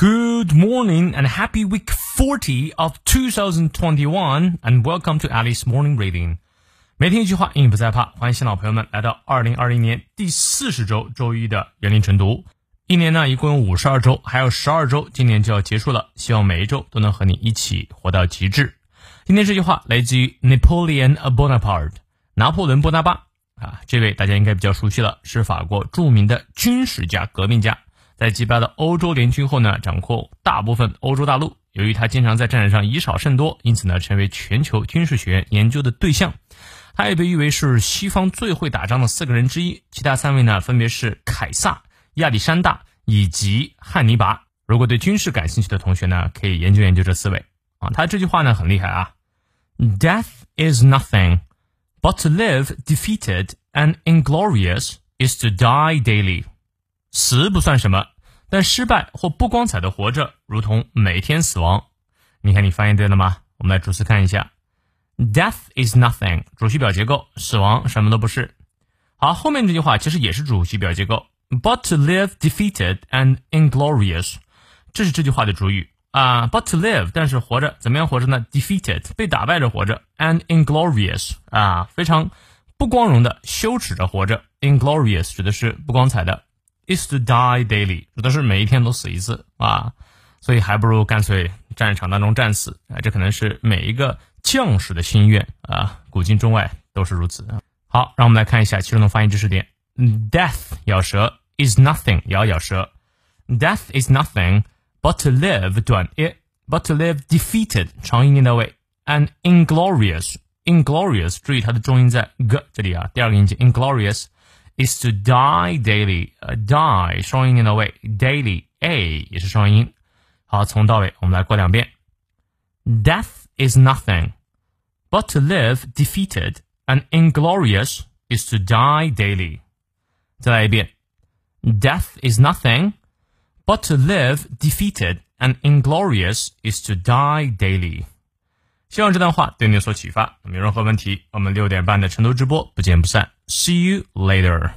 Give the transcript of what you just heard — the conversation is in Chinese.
Good morning and happy week 40 of 2021 and welcome to Alice Morning Reading。每天一句话，英语不再怕。欢迎新老朋友们来到2020年第四十周周一的园林晨读。一年呢一共有五十二周，还有十二周，今年就要结束了。希望每一周都能和你一起活到极致。今天这句话来自于 Napoleon Bonaparte，拿破仑·波拿巴啊，这位大家应该比较熟悉了，是法国著名的军事家、革命家。在击败了欧洲联军后呢，掌控大部分欧洲大陆。由于他经常在战场上以少胜多，因此呢，成为全球军事学研究的对象。他也被誉为是西方最会打仗的四个人之一。其他三位呢，分别是凯撒、亚历山大以及汉尼拔。如果对军事感兴趣的同学呢，可以研究研究这四位啊。他这句话呢很厉害啊：“Death is nothing, but to live defeated and inglorious is to die daily。”死不算什么，但失败或不光彩的活着，如同每天死亡。你看，你翻译对了吗？我们来逐词看一下：Death is nothing，主系表结构，死亡什么都不是。好，后面这句话其实也是主系表结构，But to live defeated and inglorious，这是这句话的主语啊。But to live，但是活着怎么样活着呢？Defeated，被打败着活着，and inglorious，啊，非常不光荣的、羞耻着活着。Inglorious 指的是不光彩的。is to die daily，指的是每一天都死一次啊，所以还不如干脆战场当中战死啊，这可能是每一个将士的心愿啊，古今中外都是如此啊。好，让我们来看一下其中的发音知识点：death 咬舌，is nothing 也要咬舌，death is nothing but to live 短 i，but to live defeated 长音念到位，and inglorious inglorious 注意它的重音在 g 这里啊，第二个音节 inglorious。is to die daily，呃，die 双音念到位，daily uh, a 也是双音。好，从到尾我们来过两遍。Death is nothing, but to live defeated and inglorious is to die daily. 再来一遍。Death is nothing, but to live defeated and inglorious is to die daily. 希望这段话对你有所启发。那么有任何问题，我们六点半的晨读直播不见不散。See you later.